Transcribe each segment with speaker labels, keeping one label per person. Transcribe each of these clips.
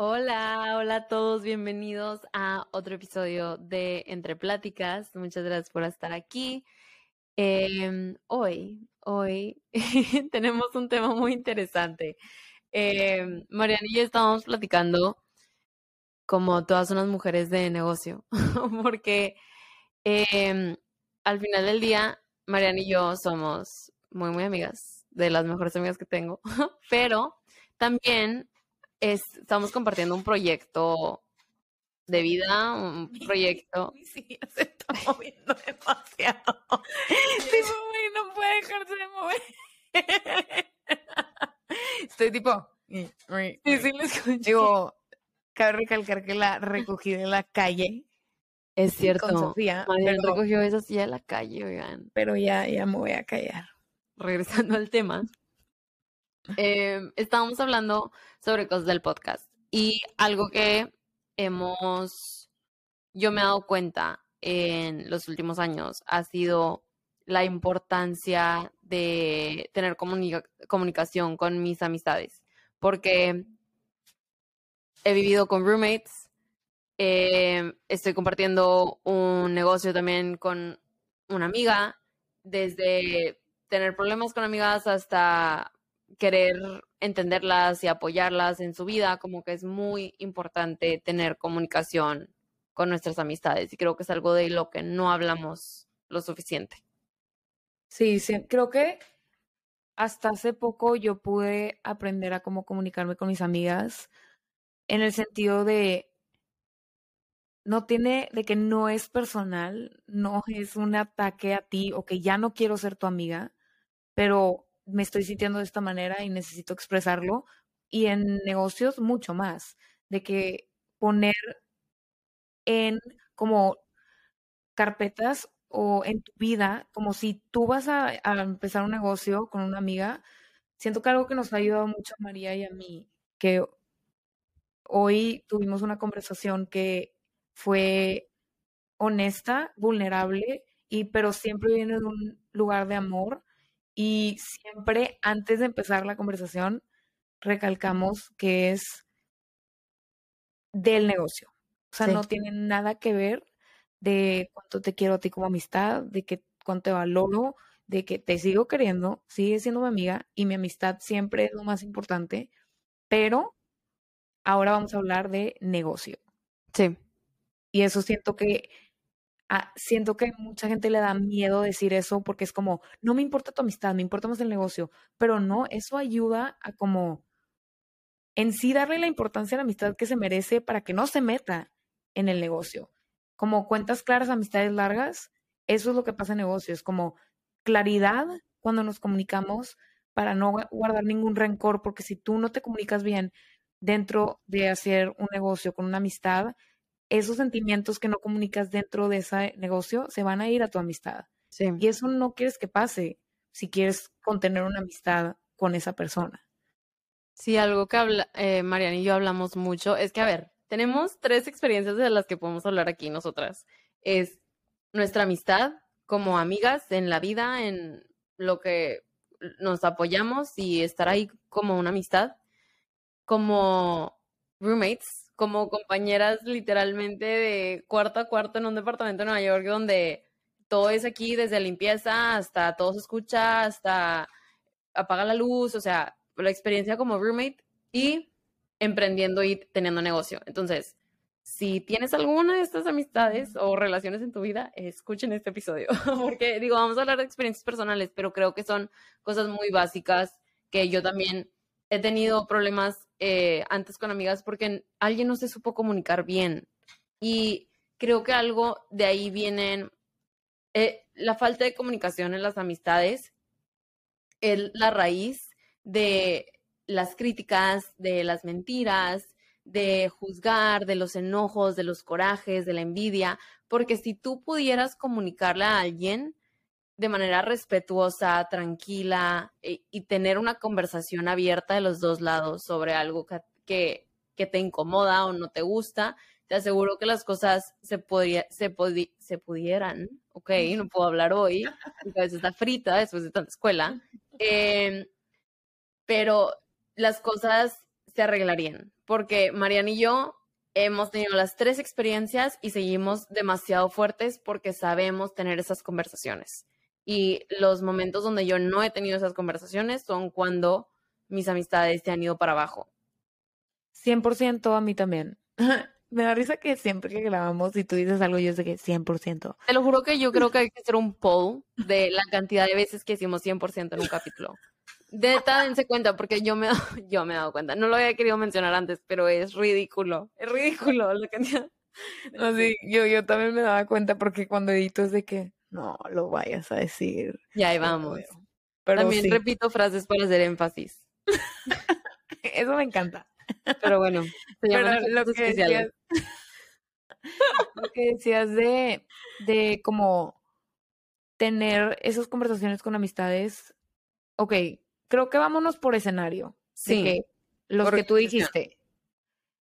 Speaker 1: Hola, hola a todos, bienvenidos a otro episodio de Entre Pláticas. Muchas gracias por estar aquí. Em, hoy, hoy tenemos un tema muy interesante. Eh, Mariana y yo estábamos platicando como todas unas mujeres de negocio, porque em, al final del día, Mariana y yo somos muy, muy amigas, de las mejores amigas que tengo, pero también estamos compartiendo un proyecto de vida, un proyecto.
Speaker 2: Sí, se está moviendo demasiado. Sí, no puede dejarse de mover. Estoy tipo. Sí, sí, lo escucho. Digo, cabe recalcar que la recogí de la calle.
Speaker 1: Es cierto.
Speaker 2: Con Sofía.
Speaker 1: Mariana recogió esa silla de la calle, oigan.
Speaker 2: Pero ya, ya me voy a callar.
Speaker 1: Regresando al tema. Em, estábamos hablando sobre cosas del podcast y algo que hemos, yo me he dado cuenta en los últimos años ha sido la importancia de tener comunicación con mis amistades, porque he vivido con roommates, em, estoy compartiendo un negocio también con una amiga, desde tener problemas con amigas hasta querer entenderlas y apoyarlas en su vida, como que es muy importante tener comunicación con nuestras amistades y creo que es algo de lo que no hablamos lo suficiente.
Speaker 2: Sí, sí, creo que hasta hace poco yo pude aprender a cómo comunicarme con mis amigas en el sentido de no tiene de que no es personal, no es un ataque a ti o que ya no quiero ser tu amiga, pero me estoy sintiendo de esta manera y necesito expresarlo. Y en negocios mucho más, de que poner en como carpetas o en tu vida, como si tú vas a, empezar un negocio con una amiga, siento que algo que nos ha ayudado mucho a María y a mí, que hoy tuvimos una conversación que fue honesta, vulnerable, y pero siempre viene de un lugar de amor y siempre antes de empezar la conversación recalcamos que es del negocio. O sea, no tiene nada que ver de cuánto te quiero a ti como amistad, de que cuánto te valoro, de que te sigo queriendo, sigue siendo mi amiga y mi amistad siempre es lo más importante, pero ahora vamos a hablar de negocio.
Speaker 1: Sí.
Speaker 2: Y eso siento que Ah, siento que mucha gente le da miedo decir eso porque es como, no me importa tu amistad, me importa más el negocio, pero no, eso ayuda a como en sí darle la importancia a la amistad que se merece para que no se meta en el negocio. Como cuentas claras, amistades largas, eso es lo que pasa en negocios, como claridad cuando nos comunicamos para no guardar ningún rencor, porque si tú no te comunicas bien dentro de hacer un negocio con una amistad, esos sentimientos que no comunicas dentro de ese negocio se van a ir a tu amistad. Y eso no quieres que pase si quieres contener una amistad con esa persona.
Speaker 1: Sí, algo que habla, eh, Mariana y yo hablamos mucho es que, a ver, tenemos tres experiencias de las que podemos hablar aquí nosotras. Es nuestra amistad como amigas en la vida, en lo que nos apoyamos y estar ahí como una amistad, como roommates, como compañeras literalmente de cuarto a cuarto en un departamento de Nueva York donde todo es aquí, desde limpieza hasta todo se escucha, hasta apaga la luz, o sea, la experiencia como roommate y emprendiendo y teniendo negocio. Entonces, si tienes alguna de estas amistades o relaciones en tu vida, escuchen este episodio, porque digo, vamos a hablar de experiencias personales, pero creo que son cosas muy básicas que yo también he tenido problemas eh, antes con amigas porque alguien no se supo comunicar bien. Y creo que algo de ahí viene eh, la falta de comunicación en las amistades, es la raíz de las críticas, de las mentiras, de juzgar, de los enojos, de los corajes, de la envidia, porque si tú pudieras comunicarle a alguien, de manera respetuosa, tranquila eh, y, tener una conversación abierta de los dos lados sobre algo que, que, te incomoda o no te gusta, te aseguro que las cosas se, podría, se, se pudieran, ok, no puedo hablar hoy, mi cabeza está frita después de tanta escuela, em, pero las cosas se arreglarían, porque Mariana y yo hemos tenido las tres experiencias y seguimos demasiado fuertes porque sabemos tener esas conversaciones. Y los momentos donde yo no he tenido esas conversaciones son cuando mis amistades se han ido para abajo.
Speaker 2: 100% a mí también. Me da risa que siempre que grabamos y tú dices algo, yo sé que 100%.
Speaker 1: Te lo juro que yo creo que hay que hacer un poll de la cantidad de veces que decimos 100% en un capítulo. De dense cuenta, porque yo me, yo me he dado cuenta. No lo había querido mencionar antes, pero es ridículo. Es ridículo la cantidad.
Speaker 2: No, sí, yo, yo también me daba cuenta porque cuando edito es de que no lo vayas a decir.
Speaker 1: Ya ahí vamos. Pero también repito frases para hacer énfasis.
Speaker 2: Eso me encanta.
Speaker 1: Pero bueno,
Speaker 2: lo, que decías, lo que decías de, de como tener esas conversaciones con amistades, ok, creo que vámonos por escenario. Sí. que los que tú dijiste.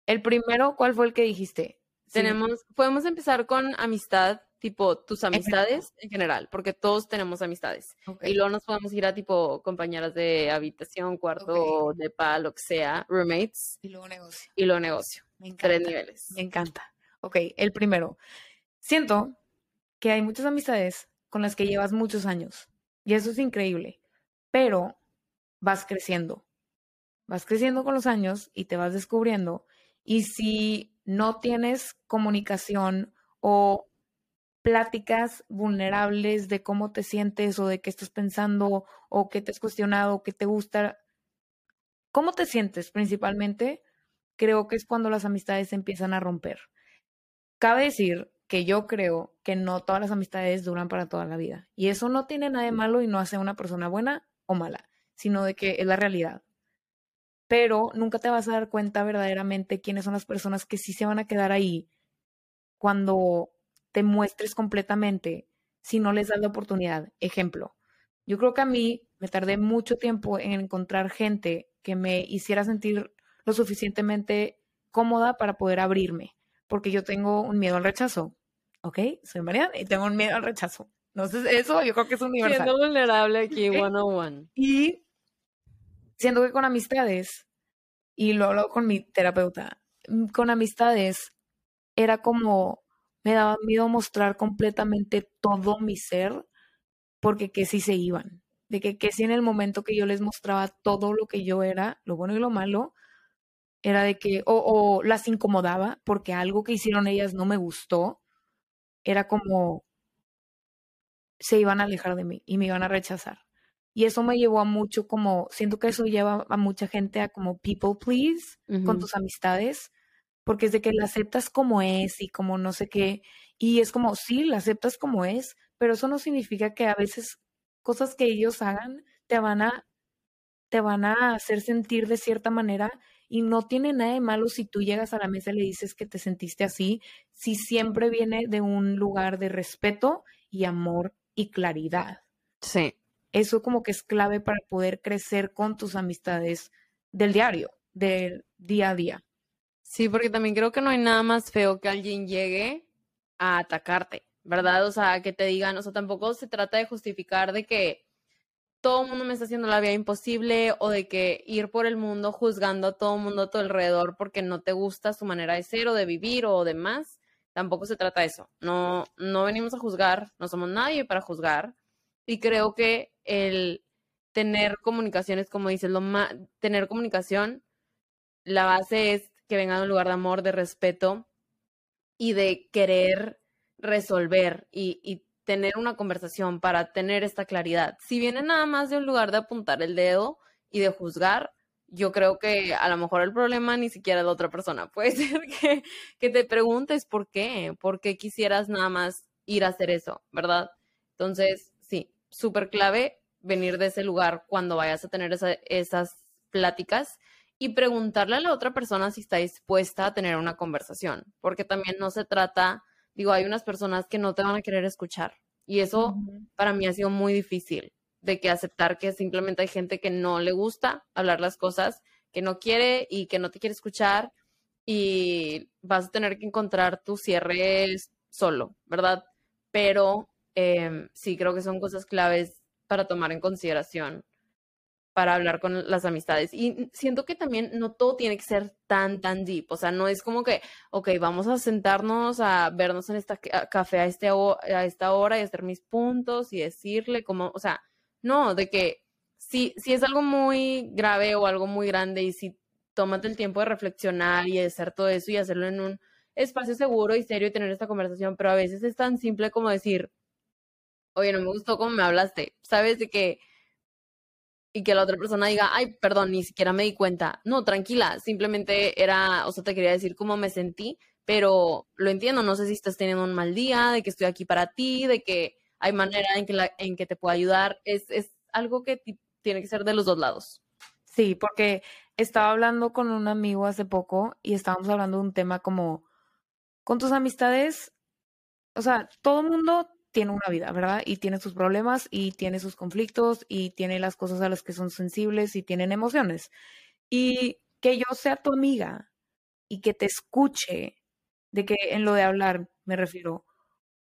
Speaker 2: El primero, ¿cuál fue el que dijiste?
Speaker 1: Tenemos, podemos empezar con amistad, tipo tus amistades en general, porque todos tenemos amistades. Y luego nos podemos ir a tipo compañeras de habitación, cuarto, de pa, lo que sea, roommates.
Speaker 2: Y luego negocio.
Speaker 1: Y luego negocio. Me encanta. Tres niveles.
Speaker 2: Me encanta. Ok, el primero. Siento que hay muchas amistades con las que llevas muchos años. Y eso es increíble. Pero vas creciendo. Vas creciendo con los años y te vas descubriendo. Y si no tienes comunicación o pláticas vulnerables de cómo te sientes o de qué estás pensando o qué te has cuestionado, qué te gusta, cómo te sientes principalmente, creo que es cuando las amistades se empiezan a romper. Cabe decir que yo creo que no todas las amistades duran para toda la vida. Y eso no tiene nada de malo y no hace una persona buena o mala, sino de que es la realidad. Pero nunca te vas a dar cuenta verdaderamente quiénes son las personas que sí se van a quedar ahí cuando te muestres completamente si no les das la oportunidad. Ejemplo, yo creo que a mí me tardé mucho tiempo en encontrar gente que me hiciera sentir lo suficientemente cómoda para poder abrirme, porque yo tengo un miedo al rechazo. ¿Ok? Soy Mariana y tengo un miedo al rechazo. Sé, eso yo creo que es universal.
Speaker 1: Siendo vulnerable aquí, one on one.
Speaker 2: Y siendo que con amistades, y lo hablo con mi terapeuta, con amistades era como me daba miedo mostrar completamente todo mi ser, porque que si se iban, de que, que si en el momento que yo les mostraba todo lo que yo era, lo bueno y lo malo, era de que, o, o las incomodaba porque algo que hicieron ellas no me gustó, era como se iban a alejar de mí y me iban a rechazar. Y eso me llevó a mucho como, siento que eso lleva a mucha gente a como people please con tus amistades, porque es de que la aceptas como es y como no sé qué, y es como, sí, la aceptas como es, pero eso no significa que a veces cosas que ellos hagan te van a, te van a hacer sentir de cierta manera y no tiene nada de malo si tú llegas a la mesa y le dices que te sentiste así, si siempre viene de un lugar de respeto y amor y claridad.
Speaker 1: Sí.
Speaker 2: Eso como que es clave para poder crecer con tus amistades del diario, del día a día.
Speaker 1: Sí, porque también creo que no hay nada más feo que alguien llegue a atacarte, ¿verdad? O sea, que te digan, o sea, tampoco se trata de justificar de que todo el mundo me está haciendo la vida imposible o de que ir por el mundo juzgando a todo el mundo a tu alrededor porque no te gusta su manera de ser o de vivir o demás. Tampoco se trata de eso. No, no venimos a juzgar, no somos nadie para juzgar. Y creo que el tener comunicaciones, como dices, lo tener comunicación, la base es que venga de un lugar de amor, de respeto y de querer resolver y, tener una conversación para tener esta claridad. Si viene nada más de un lugar de apuntar el dedo y de juzgar, yo creo que a lo mejor el problema ni siquiera es de otra persona. Puede ser que, que te preguntes por qué, por qué quisieras nada más ir a hacer eso, ¿verdad? Entonces, sí, súper clave venir de ese lugar cuando vayas a tener esas pláticas y preguntarle a la otra persona si está dispuesta a tener una conversación, porque también no se trata, digo, hay unas personas que no te van a querer escuchar y eso para mí ha sido muy difícil, de que aceptar que simplemente hay gente que no le gusta hablar las cosas, que no quiere y que no te quiere escuchar y vas a tener que encontrar tu cierre solo, ¿verdad? Pero em, sí creo que son cosas claves para tomar en consideración para hablar con las amistades. Y siento que también no todo tiene que ser tan, tan deep. O sea, no es como que, ok, vamos a sentarnos a vernos en esta café a, este, a esta hora y hacer mis puntos y decirle como, o sea, no, de que si, si es algo muy grave o algo muy grande y si tómate el tiempo de reflexionar y de hacer todo eso y hacerlo en un espacio seguro y serio y tener esta conversación, pero a veces es tan simple como decir, oye, no me gustó cómo me hablaste, ¿sabes? De que y que la otra persona diga, ay, perdón, ni siquiera me di cuenta. No, tranquila, simplemente era, o sea, te quería decir cómo me sentí, pero lo entiendo, no sé si estás teniendo un mal día, de que estoy aquí para ti, de que hay manera en que, la, en que te pueda ayudar. Es, es algo que tiene que ser de los dos lados.
Speaker 2: Sí, porque estaba hablando con un amigo hace poco y estábamos hablando de un tema como, con tus amistades, o sea, todo mundo tiene una vida, ¿verdad? Y tiene sus problemas y tiene sus conflictos y tiene las cosas a las que son sensibles y tienen emociones. Y que yo sea tu amiga y que te escuche, de que en lo de hablar me refiero.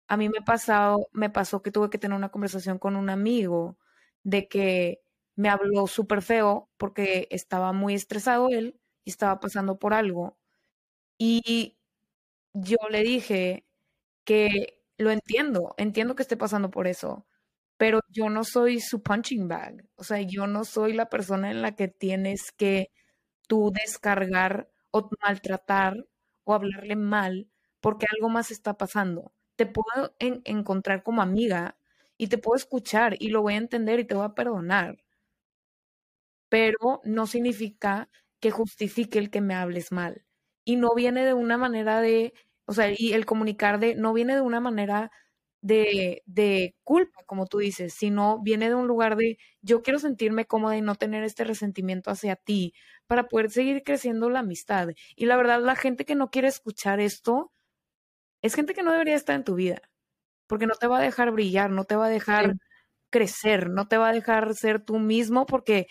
Speaker 2: A mí me pasado, me pasó que tuve que tener una conversación con un amigo de que me habló súper feo porque estaba muy estresado él y estaba pasando por algo. Y yo le dije que lo entiendo, entiendo que esté pasando por eso, pero yo no soy su punching bag, o sea, yo no soy la persona en la que tienes que tú descargar o maltratar o hablarle mal porque algo más está pasando. Te puedo encontrar como amiga y te puedo escuchar y lo voy a entender y te voy a perdonar, pero no significa que justifique el que me hables mal. Y no viene de una manera de o sea, y el comunicar de, no viene de una manera de, de, culpa, como tú dices, sino viene de un lugar de yo quiero sentirme cómoda y no tener este resentimiento hacia ti para poder seguir creciendo la amistad. Y la verdad, la gente que no quiere escuchar esto es gente que no debería estar en tu vida, porque no te va a dejar brillar, no te va a dejar crecer, no te va a dejar ser tú mismo, porque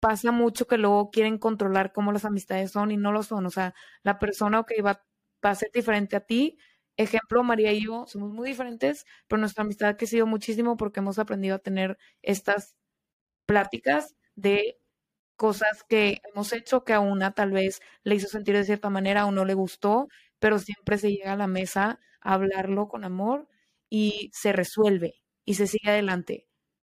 Speaker 2: pasa mucho que luego quieren controlar cómo las amistades son y no lo son. O sea, la persona que va va a ser diferente a ti. Ejemplo, María y yo somos muy diferentes, pero nuestra amistad ha crecido muchísimo porque hemos aprendido a tener estas pláticas de cosas que hemos hecho que a una tal vez le hizo sentir de cierta manera o no le gustó, pero siempre se llega a la mesa a hablarlo con amor y se resuelve y se sigue adelante,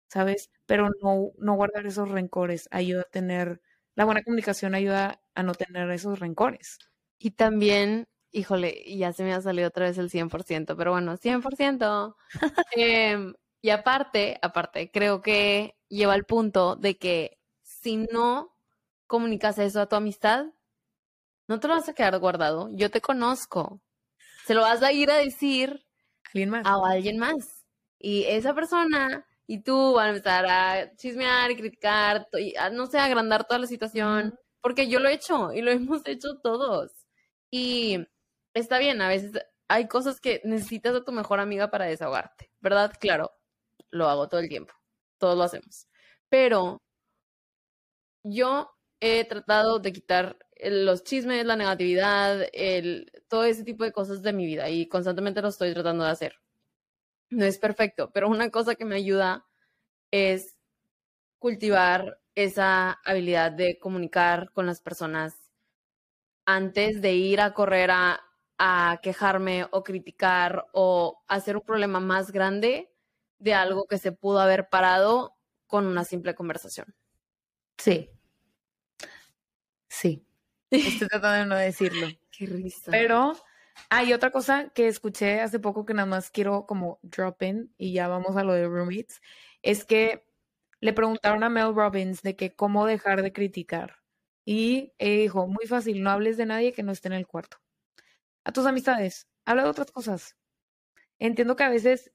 Speaker 2: ¿sabes? Pero no, no guardar esos rencores ayuda a tener, la buena comunicación ayuda a no tener esos rencores.
Speaker 1: Y también híjole, ya se me ha salido otra vez el 100%, pero bueno, 100%. Em, y aparte, aparte, creo que lleva al punto de que si no comunicas eso a tu amistad, no te lo vas a quedar guardado. Yo te conozco. Se lo vas a ir a decir a alguien más. Y esa persona y tú van a empezar a chismear y criticar, y no sé, agrandar toda la situación, porque yo lo he hecho y lo hemos hecho todos. Y está bien, a veces hay cosas que necesitas a tu mejor amiga para desahogarte, ¿verdad? Claro, lo hago todo el tiempo, todos lo hacemos. Pero yo he tratado de quitar los chismes, la negatividad, el, todo ese tipo de cosas de mi vida y constantemente lo estoy tratando de hacer. No es perfecto, pero una cosa que me ayuda es cultivar esa habilidad de comunicar con las personas antes de ir a correr a a quejarme o criticar o hacer un problema más grande de algo que se pudo haber parado con una simple conversación.
Speaker 2: Sí. Sí. Estoy tratando de no decirlo.
Speaker 1: Qué risa.
Speaker 2: Pero hay otra cosa que escuché hace poco que nada más quiero como drop in y ya vamos a lo de roommates. Es que le preguntaron a Mel Robbins de que cómo dejar de criticar. Y dijo, muy fácil, no hables de nadie que no esté en el cuarto a tus amistades, habla de otras cosas. Entiendo que a veces,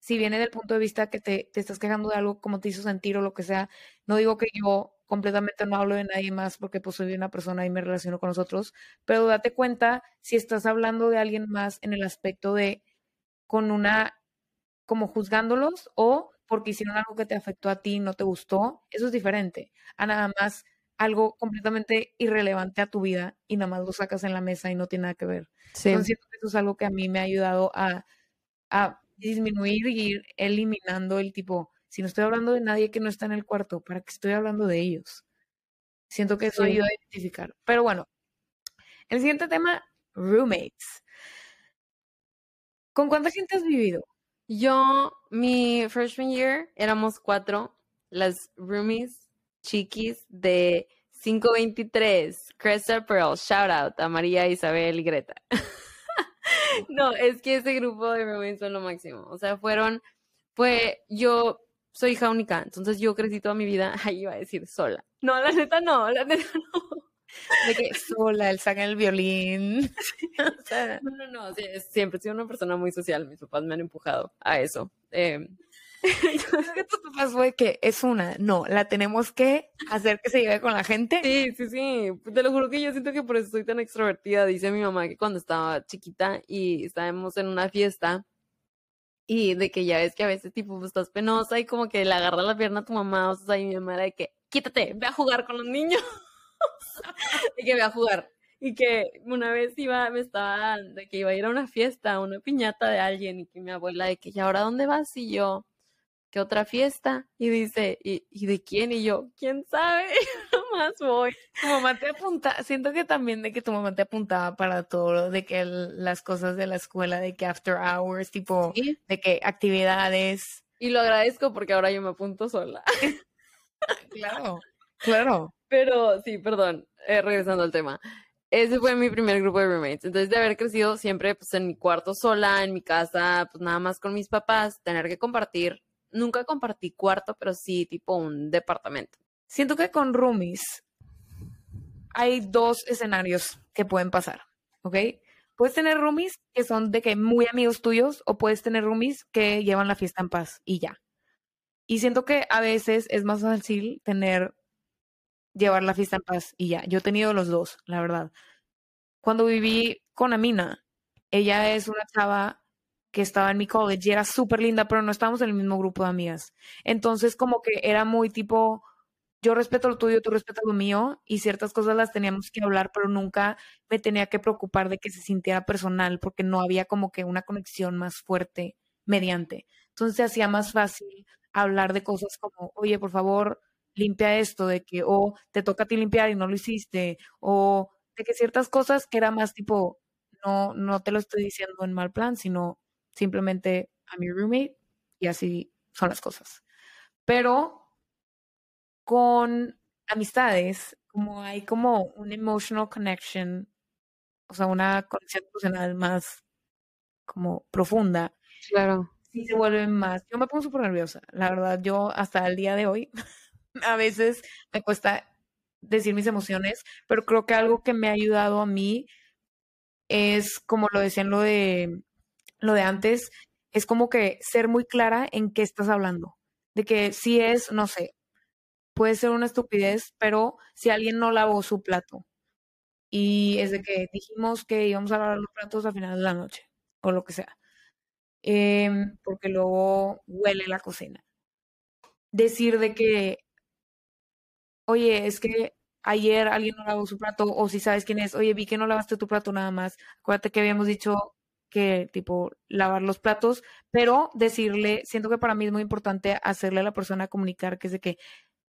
Speaker 2: si viene del punto de vista que te, estás quejando de algo como te hizo sentir o lo que sea, no digo que yo completamente no hablo de nadie más porque pues soy una persona y me relaciono con nosotros, pero date cuenta si estás hablando de alguien más en el aspecto de con una como juzgándolos o porque hicieron algo que te afectó a ti y no te gustó, eso es diferente a nada más algo completamente irrelevante a tu vida y nada más lo sacas en la mesa y no tiene nada que ver. Sí. Entonces, eso es algo que a mí me ha ayudado a, a disminuir y ir eliminando el tipo, Si no estoy hablando de nadie que no está en el cuarto, ¿para qué estoy hablando de ellos? Siento que eso ayuda a identificar. Pero bueno, el siguiente tema, roommates. ¿Con cuánta gente has vivido?
Speaker 1: Yo, mi freshman year, éramos cuatro, las roomies chiquis de 523, Cresta Pearl, shout out a María, Isabel y Greta. no, es que ese grupo de roommates son lo máximo. O sea, fueron, fue, yo soy hija única, entonces yo crecí toda mi vida, ahí iba a decir sola. No, la neta no, la neta no.
Speaker 2: De que sola, él saca el violín.
Speaker 1: no, no, no, siempre he sido una persona muy social, mis papás me han empujado a eso. Eh,
Speaker 2: que tu papás fue que es una, no, la tenemos que hacer que se lleve con la gente.
Speaker 1: Sí, sí, sí, te lo juro que yo siento que por eso soy tan extrovertida, dice mi mamá que cuando estaba chiquita y estábamos en una fiesta, y de que ya ves que a veces tipo pues, estás penosa y como que le agarra la pierna a tu mamá, o sea, y mi mamá era de que quítate, ve a jugar con los niños. y que ve a jugar. Y que una vez iba, me estaba, de que iba a ir a una fiesta, una piñata de alguien, y que mi abuela de que, ¿y ahora dónde vas? Y yo, ¿qué otra fiesta? Y dice, ¿y, ¿y de quién? Y yo, ¿quién sabe? más voy.
Speaker 2: Tu mamá te apunta, siento que también de que tu mamá te apuntaba para todo, de que las cosas de la escuela, de que after hours, tipo, de que actividades.
Speaker 1: Y lo agradezco porque ahora yo me apunto sola.
Speaker 2: claro, claro.
Speaker 1: Pero sí, perdón, eh, regresando al tema. Ese fue mi primer grupo de roommates. Entonces, de haber crecido siempre pues, en mi cuarto sola, en mi casa, pues nada más con mis papás, tener que compartir. Nunca compartí cuarto, pero sí tipo un departamento.
Speaker 2: Siento que con roomies hay dos escenarios que pueden pasar, ¿ok? Puedes tener roomies que son de que muy amigos tuyos o puedes tener roomies que llevan la fiesta en paz y ya. Y siento que a veces es más fácil tener, llevar la fiesta en paz y ya. Yo he tenido los dos, la verdad. Cuando viví con Amina, ella es una chava que estaba en mi college y era súper linda, pero no estábamos en el mismo grupo de amigas. Entonces como que era muy tipo yo respeto lo tuyo, tú respetas lo mío y ciertas cosas las teníamos que hablar, pero nunca me tenía que preocupar de que se sintiera personal porque no había como que una conexión más fuerte mediante. Entonces se hacía más fácil hablar de cosas como, oye, por favor, limpia esto, de que, o te toca a ti limpiar y no lo hiciste, o de que ciertas cosas que era más tipo, no, no te lo estoy diciendo en mal plan, sino simplemente a mi roommate y así son las cosas. Pero con amistades, como hay como un emotional connection, o sea, una conexión emocional más como profunda.
Speaker 1: Claro.
Speaker 2: Sí se vuelven más. Yo me pongo súper nerviosa, la verdad, yo hasta el día de hoy a veces me cuesta decir mis emociones, pero creo que algo que me ha ayudado a mí es como lo decían lo de lo de antes, es como que ser muy clara en qué estás hablando. De que si es, no sé, puede ser una estupidez, pero si alguien no lavó su plato y es de que dijimos que íbamos a lavar los platos al final de la noche o lo que sea, em, porque luego huele la cocina. Decir de que, oye, es que ayer alguien no lavó su plato o si sabes quién es, oye, vi que no lavaste tu plato nada más. Acuérdate que habíamos dicho que tipo lavar los platos, pero decirle, siento que para mí es muy importante hacerle a la persona comunicar que es de que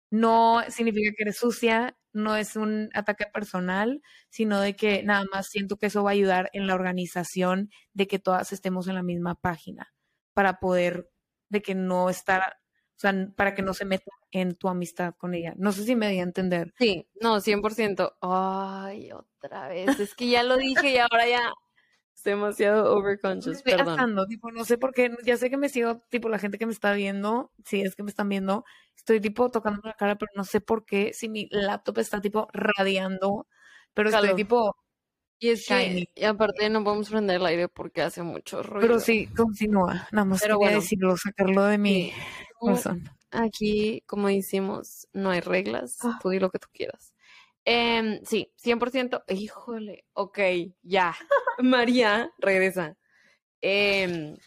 Speaker 2: no significa que eres sucia, no es un ataque personal, sino de que nada más siento que eso va a ayudar en la organización de que todas estemos en la misma página para poder, de que no estar, o sea, para que no se meta en tu amistad con ella. No sé si me di a entender.
Speaker 1: Sí, no, 100%. Ay, otra vez, es que ya lo dije y ahora ya demasiado overconscious, perdón.
Speaker 2: tipo, no sé por qué, ya sé que me sigo, tipo, la gente que me está viendo, si es que me están viendo, estoy tipo tocando la cara, pero no sé por qué, si mi laptop está tipo radiando, pero estoy tipo
Speaker 1: y es que, y aparte no podemos prender el aire porque hace mucho ruido.
Speaker 2: Pero sí, continúa. Nada más pero quería decirlo, sacarlo de mi corazón.
Speaker 1: Aquí, como decimos, no hay reglas. Ah. Tú di lo que tú quieras. Eh, sí, 100%. Híjole, ok, ya. María, regresa. Em,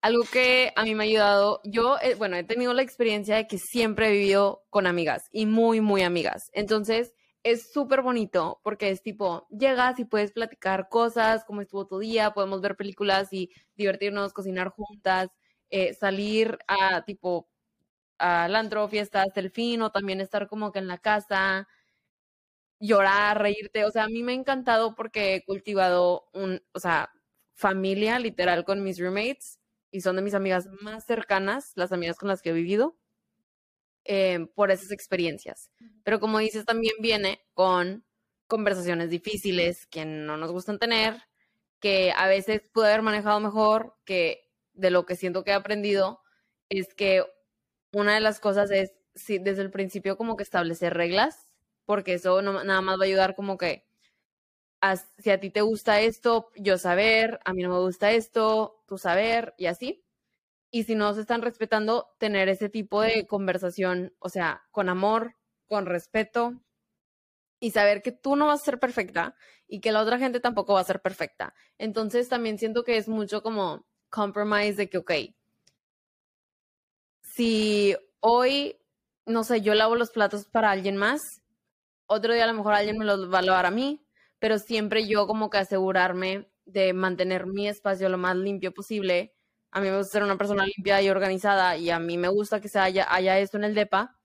Speaker 1: algo que a mí me ha ayudado, yo, eh, bueno, he tenido la experiencia de que siempre he vivido con amigas y muy, muy amigas. Entonces, es súper bonito porque es tipo, llegas y puedes platicar cosas, cómo estuvo tu día, podemos ver películas y divertirnos, cocinar juntas, eh, salir a tipo al antro, fiesta hasta el fin, o también estar como que en la casa, llorar, reírte. O sea, a mí me ha encantado porque he cultivado un, o sea, familia literal con mis roommates y son de mis amigas más cercanas, las amigas con las que he vivido, eh, por esas experiencias. Pero como dices, también viene con conversaciones difíciles que no nos gustan tener, que a veces pude haber manejado mejor, que de lo que siento que he aprendido es que una de las cosas es sí, desde el principio como que establecer reglas, porque eso no, nada más va a ayudar como que si a ti te gusta esto, yo saber, a mí no me gusta esto, tú saber y así. Y si no se están respetando, tener ese tipo de conversación, o sea, con amor, con respeto y saber que tú no vas a ser perfecta y que la otra gente tampoco va a ser perfecta. Entonces también siento que es mucho como compromise de que, ok, si hoy, no sé, yo lavo los platos para alguien más, otro día a lo mejor alguien me los va a lavar a mí, pero siempre yo como que asegurarme de mantener mi espacio lo más limpio posible. A mí me gusta ser una persona limpia y organizada y a mí me gusta que se haya, haya esto en el DEPA.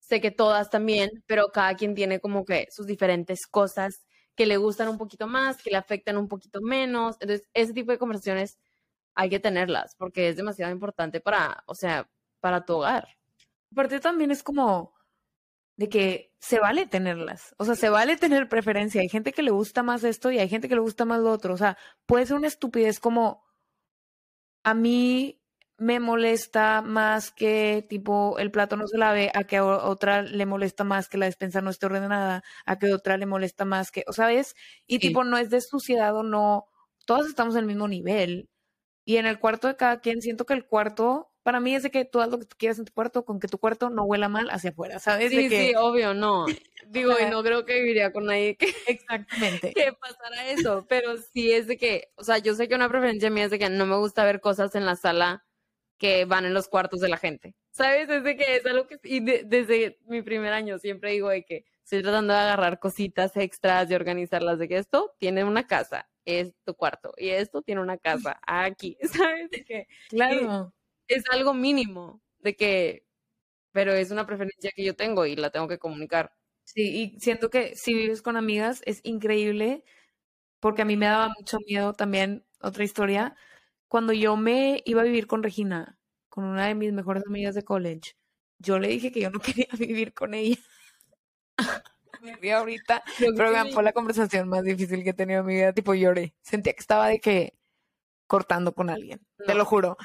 Speaker 1: Sé que todas también, pero cada quien tiene como que sus diferentes cosas que le gustan un poquito más, que le afectan un poquito menos. Entonces, ese tipo de conversaciones hay que tenerlas porque es demasiado importante para, o sea, para tu hogar.
Speaker 2: Aparte también es como de que se vale tenerlas, o sea, se vale tener preferencia. Hay gente que le gusta más esto y hay gente que le gusta más lo otro. O sea, puede ser una estupidez como a mí me molesta más que tipo el plato no se lave, a que a otra le molesta más que la despensa no esté ordenada, a que a otra le molesta más que, o sabes, y tipo no es de suciedad o no, todas estamos en el mismo nivel. Y en el cuarto de cada quien siento que el cuarto para mí es de que tú haz lo que tú quieras en tu cuarto, con que tu cuarto no huela mal hacia afuera, ¿sabes?
Speaker 1: Sí,
Speaker 2: que...
Speaker 1: sí, obvio, no. Digo, y no creo que viviría con nadie que,
Speaker 2: Exactamente.
Speaker 1: que pasara eso, pero sí es de que, o sea, yo sé que una preferencia mía es de que no me gusta ver cosas en la sala que van en los cuartos de la gente, ¿sabes? Es de que es algo que, y desde mi primer año siempre digo de que estoy tratando de agarrar cositas extras y organizarlas, de que esto tiene una casa, es tu cuarto, y esto tiene una casa aquí, ¿sabes? De que,
Speaker 2: claro
Speaker 1: es algo mínimo de que, pero es una preferencia que yo tengo y la tengo que comunicar.
Speaker 2: Sí, y siento que si vives con amigas es increíble porque a mí me daba mucho miedo también, otra historia, cuando yo me iba a vivir con Regina, con una de mis mejores amigas de college, yo le dije que yo no quería vivir con ella. me vi ahorita, pero fue la conversación más difícil que he tenido en mi vida, tipo lloré, sentía que estaba de que cortando con alguien, te lo juro.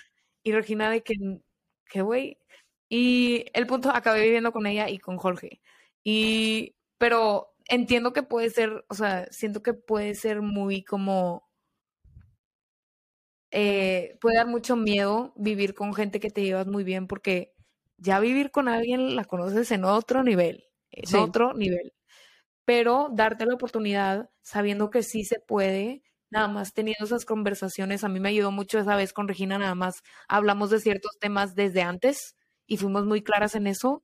Speaker 2: Y Regina de que, que güey. Y el punto, acabé viviendo con ella y con Jorge. Y, pero entiendo que puede ser, o sea, siento que puede ser muy como, eh, puede dar mucho miedo vivir con gente que te llevas muy bien porque ya vivir con alguien la conoces en otro nivel, en otro nivel. Pero darte la oportunidad sabiendo que sí se puede nada más teniendo esas conversaciones. A mí me ayudó mucho esa vez con Regina, nada más hablamos de ciertos temas desde antes y fuimos muy claras en eso.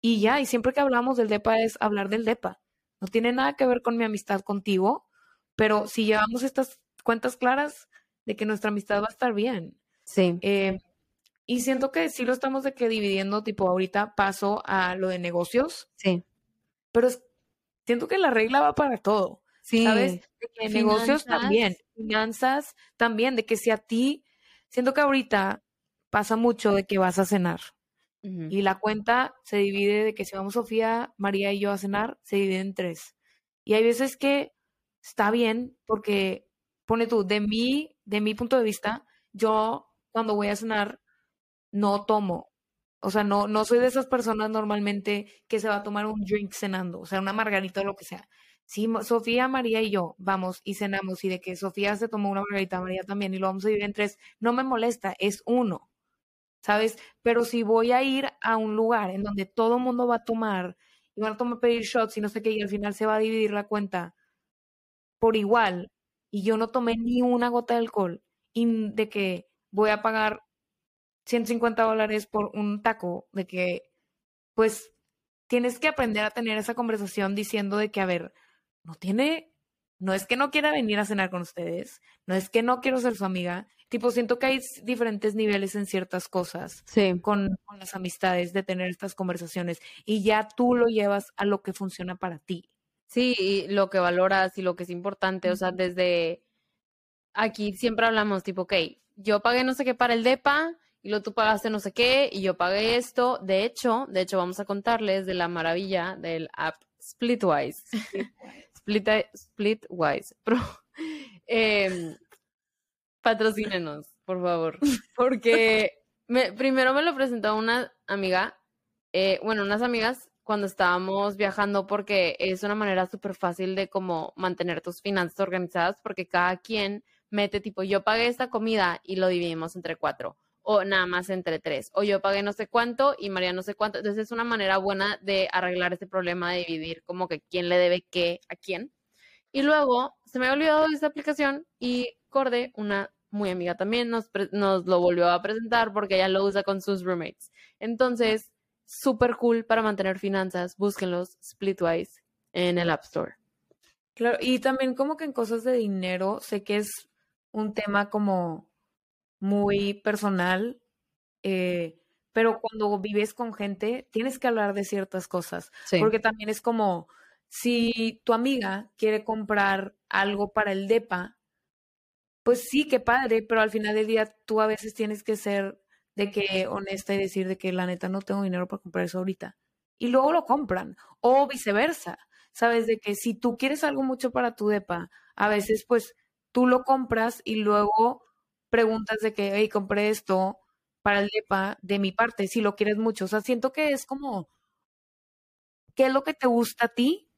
Speaker 2: Y ya, y siempre que hablamos del DEPA es hablar del DEPA. No tiene nada que ver con mi amistad contigo, pero si llevamos estas cuentas claras de que nuestra amistad va a estar bien.
Speaker 1: Sí.
Speaker 2: Eh, y siento que sí lo estamos de que dividiendo, tipo, ahorita paso a lo de negocios.
Speaker 1: Sí.
Speaker 2: Pero siento que la regla va para todo. Sí. ¿Sabes? De negocios también, finanzas también, de que si a ti, siento que ahorita pasa mucho de que vas a cenar y la cuenta se divide de que si vamos Sofía, María y yo a cenar, se divide en tres. Y hay veces que está bien porque, pone tú, de mi, de mi punto de vista, yo cuando voy a cenar no tomo. O sea, no, no soy de esas personas normalmente que se va a tomar un drink cenando, o sea, una margarita o lo que sea. Sí, Sofía, María y yo vamos y cenamos y de que Sofía se tomó una margarita, María también, y lo vamos a dividir en tres, no me molesta, es uno, ¿sabes? Pero si voy a ir a un lugar en donde todo el mundo va a tomar y van a tomar pedir shots y no sé qué, y al final se va a dividir la cuenta por igual, y yo no tomé ni una gota de alcohol, y de que voy a pagar 150 dólares por un taco, de que, pues, tienes que aprender a tener esa conversación diciendo de que, a ver, no tiene no es que no quiera venir a cenar con ustedes, no es que no quiero ser su amiga, tipo, siento que hay diferentes niveles en ciertas cosas
Speaker 1: Sí.
Speaker 2: con, con las amistades de tener estas conversaciones y ya tú lo llevas a lo que funciona para ti.
Speaker 1: Sí, y lo que valoras y lo que es importante, o sea, desde aquí siempre hablamos tipo, ok, yo pagué no sé qué para el DEPA y luego tú pagaste no sé qué y yo pagué esto. De hecho, de hecho vamos a contarles de la maravilla del app Splitwise. Split, Splitwise. Pro. Em, patrocínenos, por favor. Porque me- primero me lo presentó una amiga, eh, bueno, unas amigas cuando estábamos viajando porque es una manera súper fácil de como mantener tus finanzas organizadas porque cada quien mete tipo, yo pagué esta comida y lo dividimos entre cuatro o nada más entre tres o yo pagué no sé cuánto y María no sé cuánto. Entonces es una manera buena de arreglar ese problema de dividir como que quién le debe qué a quién. Y luego se me había olvidado de esta aplicación y Corde, una muy amiga también, nos, nos lo volvió a presentar porque ella lo usa con sus roommates. Entonces, súper cool para mantener finanzas. Búsquenlos, Splitwise, en el App Store.
Speaker 2: Claro, y también como que en cosas de dinero, sé que es un tema como muy personal, eh, pero cuando vives con gente, tienes que hablar de ciertas cosas,
Speaker 1: Sí.
Speaker 2: porque también es como si tu amiga quiere comprar algo para el DEPA, pues sí, qué padre, pero al final del día tú a veces tienes que ser de que honesta y decir de que la neta no tengo dinero para comprar eso ahorita. Y luego lo compran, o viceversa. Sabes de que si tú quieres algo mucho para tu depa, a veces pues tú lo compras y luego preguntas de que, hey, compré esto para el depa de mi parte, si lo quieres mucho. O sea, siento que es como, ¿qué es lo que te gusta a ti?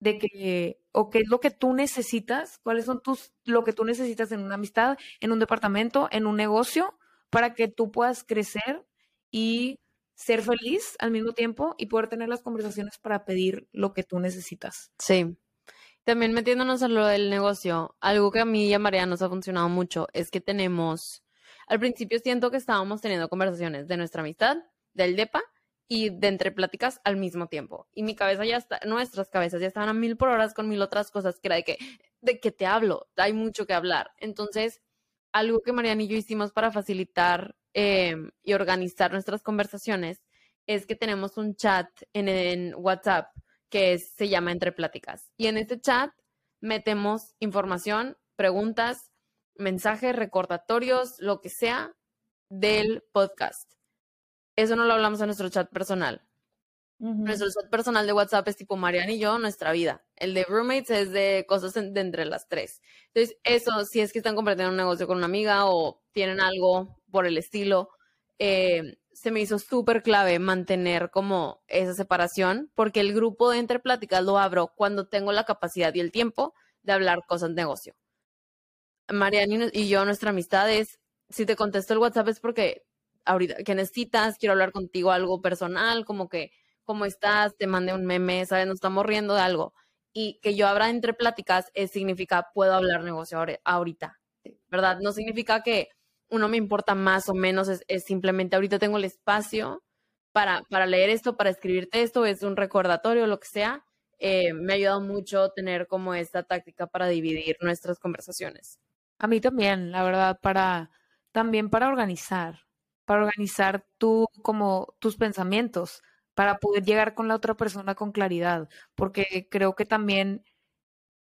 Speaker 2: De que, o qué es lo que tú necesitas, cuáles son tus, lo que tú necesitas en una amistad, en un departamento, en un negocio, para que tú puedas crecer y ser feliz al mismo tiempo y poder tener las conversaciones para pedir lo que tú necesitas.
Speaker 1: Sí. También metiéndonos a lo del negocio, algo que a mí y a María nos ha funcionado mucho es que tenemos, al principio siento que estábamos teniendo conversaciones de nuestra amistad, del DEPA y de entre pláticas al mismo tiempo. Y mi cabeza ya está, nuestras cabezas ya estaban a mil por horas con mil otras cosas que era de que, de que te hablo, hay mucho que hablar. Entonces, algo que Mariana y yo hicimos para facilitar eh, y organizar nuestras conversaciones es que tenemos un chat en, en WhatsApp que es- se llama Entre Pláticas. Y en este chat metemos información, preguntas, mensajes, recordatorios, lo que sea del podcast. Eso no lo hablamos en nuestro chat personal. Nuestro chat personal de WhatsApp es tipo Mariana y yo, nuestra vida. El de roommates es de cosas de entre las tres. Entonces, eso, si es que están compartiendo un negocio con una amiga o tienen algo por el estilo, eh, se me hizo súper clave mantener como esa separación, porque el grupo de entre pláticas lo abro cuando tengo la capacidad y el tiempo de hablar cosas de negocio. Mariana y yo, nuestra amistad es, si te contesto el WhatsApp es porque ahorita que necesitas, quiero hablar contigo algo personal, como que, ¿cómo estás? Te mandé un meme, ¿sabes? Nos estamos riendo de algo. Y que yo abra entre pláticas eh, significa puedo hablar negocio ahori- ahorita, ¿verdad? No significa que uno me importa más o menos, es, es simplemente ahorita tengo el espacio para, para leer esto, para escribirte esto, es un recordatorio, lo que sea. Eh, me ha ayudado mucho tener como esta táctica para dividir nuestras conversaciones.
Speaker 2: A mí también, la verdad, para también para organizar, para organizar tú como tus pensamientos, para poder llegar con la otra persona con claridad, porque creo que también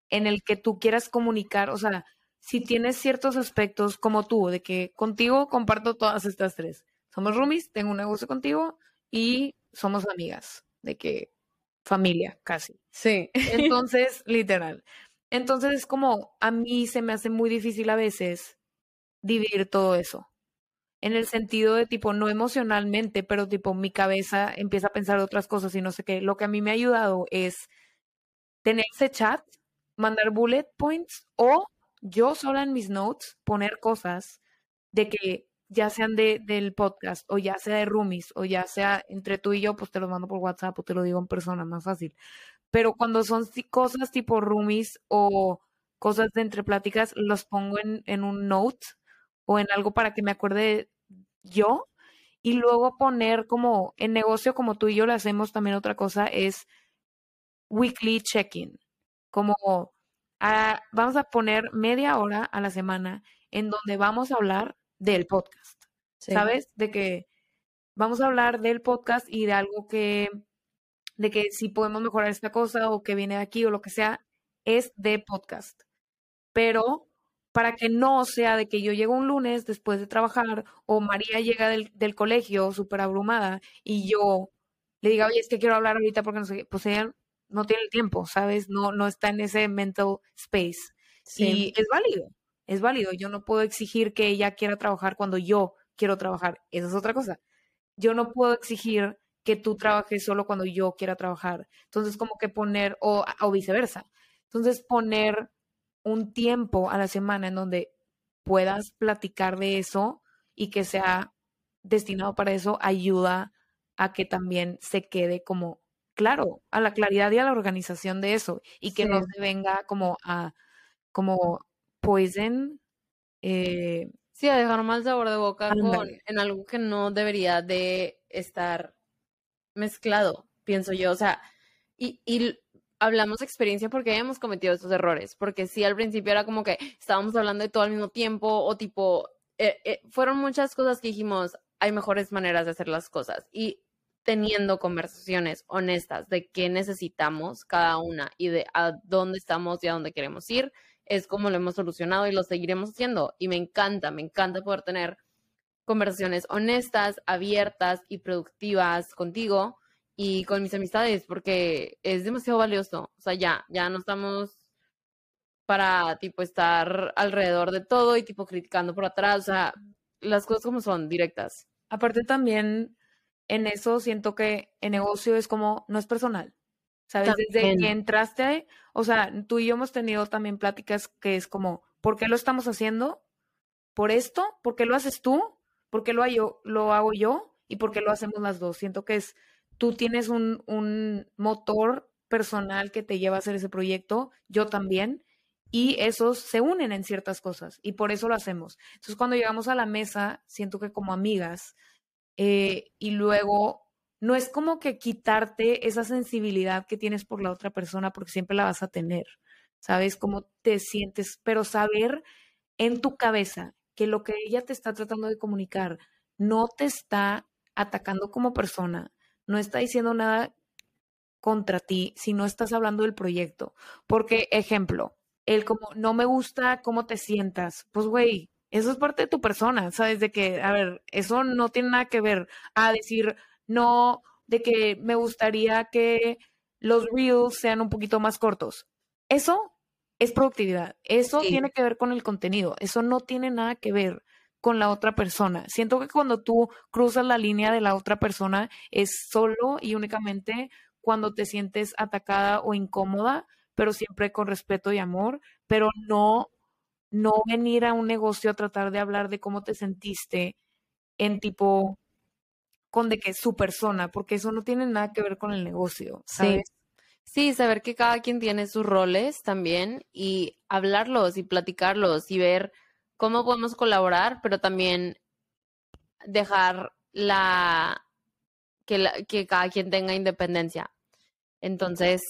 Speaker 2: en el que tú quieras comunicar, o sea, si tienes ciertos aspectos como tú, de que contigo comparto todas estas tres. Somos roomies, tengo un negocio contigo y somos amigas, de que familia, casi.
Speaker 1: Sí.
Speaker 2: Entonces, literal. Entonces es como a mí se me hace muy difícil a veces dividir todo eso. En el sentido de tipo, no emocionalmente, pero tipo mi cabeza empieza a pensar otras cosas y no sé qué. Lo que a mí me ha ayudado es tener ese chat, mandar bullet points o yo sola en mis notes poner cosas de que ya sean de, del podcast o ya sea de roomies o ya sea entre tú y yo, pues te lo mando por WhatsApp o te lo digo en persona, más fácil. Pero cuando son cosas tipo roomies o cosas de entre pláticas, los pongo en, en un note o en algo para que me acuerde yo. Y luego poner como en negocio, como tú y yo le hacemos también otra cosa, es weekly check-in. Como ah, vamos a poner media hora a la semana en donde vamos a hablar del podcast, ¿sabes? De que vamos a hablar del podcast y de algo que, de que si podemos mejorar esta cosa o que viene de aquí o lo que sea, es de podcast. Pero para que no sea de que yo llego un lunes después de trabajar o María llega del, del colegio súper abrumada y yo le diga, oye, es que quiero hablar ahorita porque no sé qué, pues ella no tiene el tiempo, ¿sabes? No, no está en ese mental space. Sí. Y es válido, es válido. Yo no puedo exigir que ella quiera trabajar cuando yo quiero trabajar. Esa es otra cosa. Yo no puedo exigir que tú trabajes solo cuando yo quiera trabajar. Entonces, como que poner, o, o viceversa. Entonces, poner un tiempo a la semana en donde puedas platicar de eso y que sea destinado para eso ayuda a que también se quede como claro, a la claridad y a la organización de eso y que no se venga como a como poison eh,
Speaker 1: sí, a dejar mal sabor de boca en algo que no debería de estar mezclado, pienso yo, o sea, y, y hablamos de experiencia porque hemos cometido estos errores, porque sí, al principio era como que estábamos hablando de todo al mismo tiempo o tipo, eh, eh, fueron muchas cosas que dijimos, hay mejores maneras de hacer las cosas y teniendo conversaciones honestas de qué necesitamos cada una y de a dónde estamos y a dónde queremos ir, es como lo hemos solucionado y lo seguiremos haciendo. Y me encanta, me encanta poder tener conversaciones honestas, abiertas y productivas contigo y con mis amistades, porque es demasiado valioso. O sea, ya, ya no estamos para, tipo, estar alrededor de todo y, tipo, criticando por atrás. O sea, las cosas como son, directas.
Speaker 2: Aparte también en eso siento que en negocio es como, no es personal. ¿Sabes? Desde que entraste, o sea, tú y yo hemos tenido también pláticas que es como, ¿por qué lo estamos haciendo? ¿Por esto? ¿Por qué lo haces tú? ¿Por qué lo, hago, lo hago yo? ¿Y por qué lo hacemos las dos? Siento que es, tú tienes un, un motor personal que te lleva a hacer ese proyecto, yo también, y esos se unen en ciertas cosas y por eso lo hacemos. Entonces, cuando llegamos a la mesa, siento que como amigas eh, y luego no es como que quitarte esa sensibilidad que tienes por la otra persona porque siempre la vas a tener, ¿sabes? Cómo te sientes, pero saber en tu cabeza que lo que ella te está tratando de comunicar no te está atacando como persona, no está diciendo nada contra ti si no estás hablando del proyecto. Porque, ejemplo, el como no me gusta cómo te sientas, pues güey, eso es parte de tu persona, ¿sabes? De que, a ver, eso no tiene nada que ver a decir, no, de que me gustaría que los reels sean un poquito más cortos. Eso es productividad, eso tiene que ver con el contenido, eso no tiene nada que ver con la otra persona. Siento que cuando tú cruzas la línea de la otra persona es solo y únicamente cuando te sientes atacada o incómoda, pero siempre con respeto y amor, pero no no venir a un negocio a tratar de hablar de cómo te sentiste en tipo con de que es su persona, porque eso no tiene nada que ver con el negocio, ¿sabes?
Speaker 1: Sí. saber que cada quien tiene sus roles también y hablarlos y platicarlos y ver cómo podemos colaborar, pero también dejar la que, la, que cada quien tenga independencia. Entonces,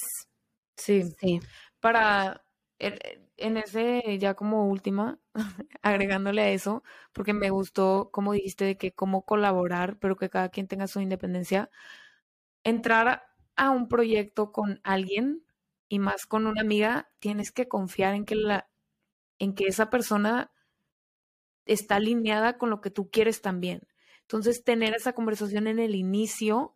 Speaker 2: sí, sí. Para en ese, ya como última, agregándole a eso, porque me gustó, como dijiste, de que cómo colaborar, pero que cada quien tenga su independencia, entrar a un proyecto con alguien y más con una amiga, tienes que confiar en que la, en que esa persona está alineada con lo que tú quieres también. Entonces, tener esa conversación en el inicio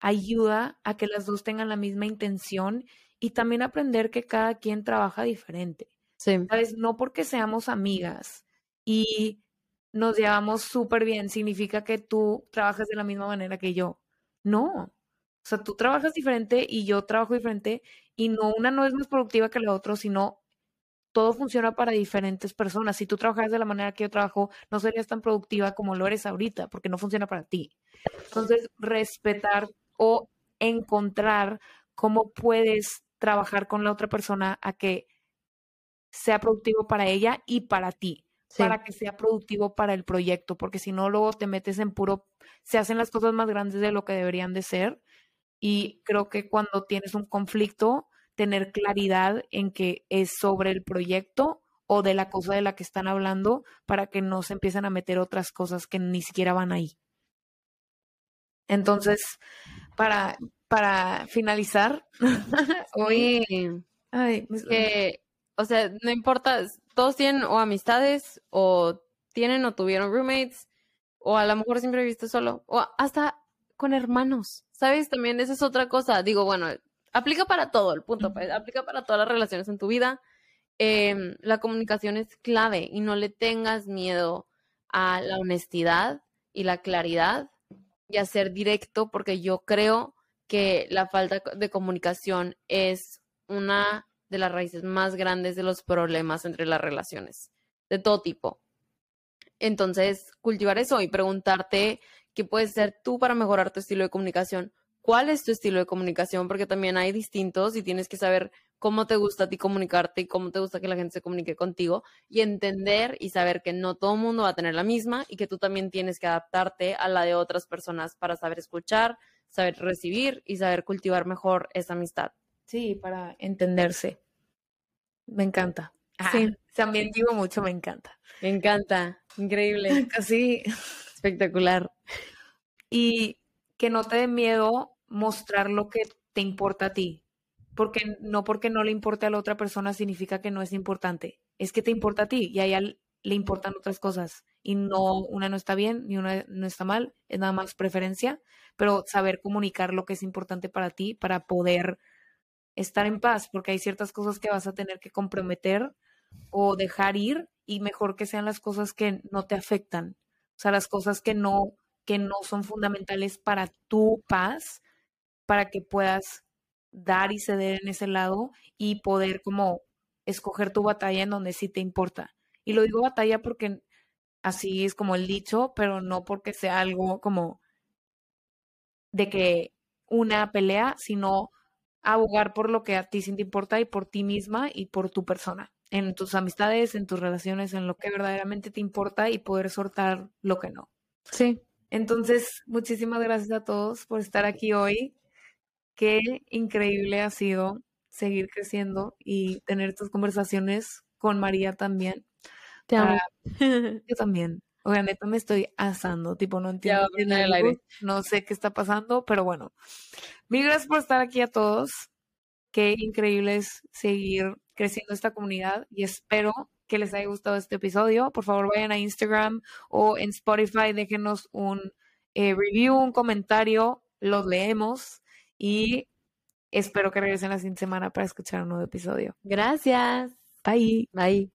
Speaker 2: ayuda a que las dos tengan la misma intención y también aprender que cada quien trabaja diferente. Sí. ¿Sabes? No porque seamos amigas y nos llevamos súper bien, significa que tú trabajas de la misma manera que yo. No. O sea, tú trabajas diferente y yo trabajo diferente y no una no es más productiva que la otra, sino todo funciona para diferentes personas. Si tú trabajas de la manera que yo trabajo, no serías tan productiva como lo eres ahorita, porque no funciona para ti. Entonces, respetar o encontrar cómo puedes trabajar con la otra persona a que sea productivo para ella y para ti, para que sea productivo para el proyecto, porque si no, luego te metes en puro, se hacen las cosas más grandes de lo que deberían de ser y creo que cuando tienes un conflicto, tener claridad en que es sobre el proyecto o de la cosa de la que están hablando para que no se empiecen a meter otras cosas que ni siquiera van ahí. Entonces, para, para finalizar,
Speaker 1: hoy, ay, que, o sea, no importa, todos tienen o amistades o tienen o tuvieron roommates o a lo mejor siempre viste solo o hasta con hermanos, ¿sabes? También esa es otra cosa. Digo, bueno, aplica para todo, el punto, pues, aplica para todas las relaciones en tu vida. Em, la comunicación es clave y no le tengas miedo a la honestidad y la claridad y a ser directo, porque yo creo que la falta de comunicación es una de las raíces más grandes de los problemas entre las relaciones, de todo tipo. Entonces, cultivar eso y preguntarte qué puedes hacer tú para mejorar tu estilo de comunicación. ¿Cuál es tu estilo de comunicación? Porque también hay distintos y tienes que saber cómo te gusta a ti comunicarte y cómo te gusta que la gente se comunique contigo y entender y saber que no todo el mundo va a tener la misma y que tú también tienes que adaptarte a la de otras personas para saber escuchar, saber recibir y saber cultivar mejor esa amistad.
Speaker 2: Sí, para entenderse. Me encanta. Sí, también digo mucho, me encanta.
Speaker 1: Me encanta, increíble.
Speaker 2: Así.
Speaker 1: Espectacular.
Speaker 2: Y que no te dé miedo mostrar lo que te importa a ti. Porque no porque no le importe a la otra persona significa que no es importante. Es que te importa a ti y a ella le importan otras cosas. Y no, una no está bien ni una no está mal, es nada más preferencia, pero saber comunicar lo que es importante para ti para poder estar en paz, porque hay ciertas cosas que vas a tener que comprometer o dejar ir y mejor que sean las cosas que no te afectan, o sea, las cosas que no que no son fundamentales para tu paz, para que puedas dar y ceder en ese lado y poder como escoger tu batalla en donde sí te importa. Y lo digo batalla porque así es como el dicho, pero no porque sea algo como de que una pelea, sino abogar por lo que a ti sí te importa y por ti misma y por tu persona, en tus amistades, en tus relaciones, en lo que verdaderamente te importa y poder soltar lo que no.
Speaker 1: Sí.
Speaker 2: Entonces, muchísimas gracias a todos por estar aquí hoy. Qué increíble ha sido seguir creciendo y tener estas conversaciones con María también.
Speaker 1: Te amo. Ah,
Speaker 2: yo también. Obviamente me estoy asando, tipo, no entiendo. el aire. No sé qué está pasando, pero bueno. Mil gracias por estar aquí a todos. Qué increíble es seguir creciendo esta comunidad y espero que les haya gustado este episodio. Por favor, vayan a Instagram o en Spotify, déjenos un eh, review, un comentario, los leemos y espero que regresen la siguiente semana para escuchar un nuevo episodio.
Speaker 1: Gracias.
Speaker 2: Bye.
Speaker 1: Bye.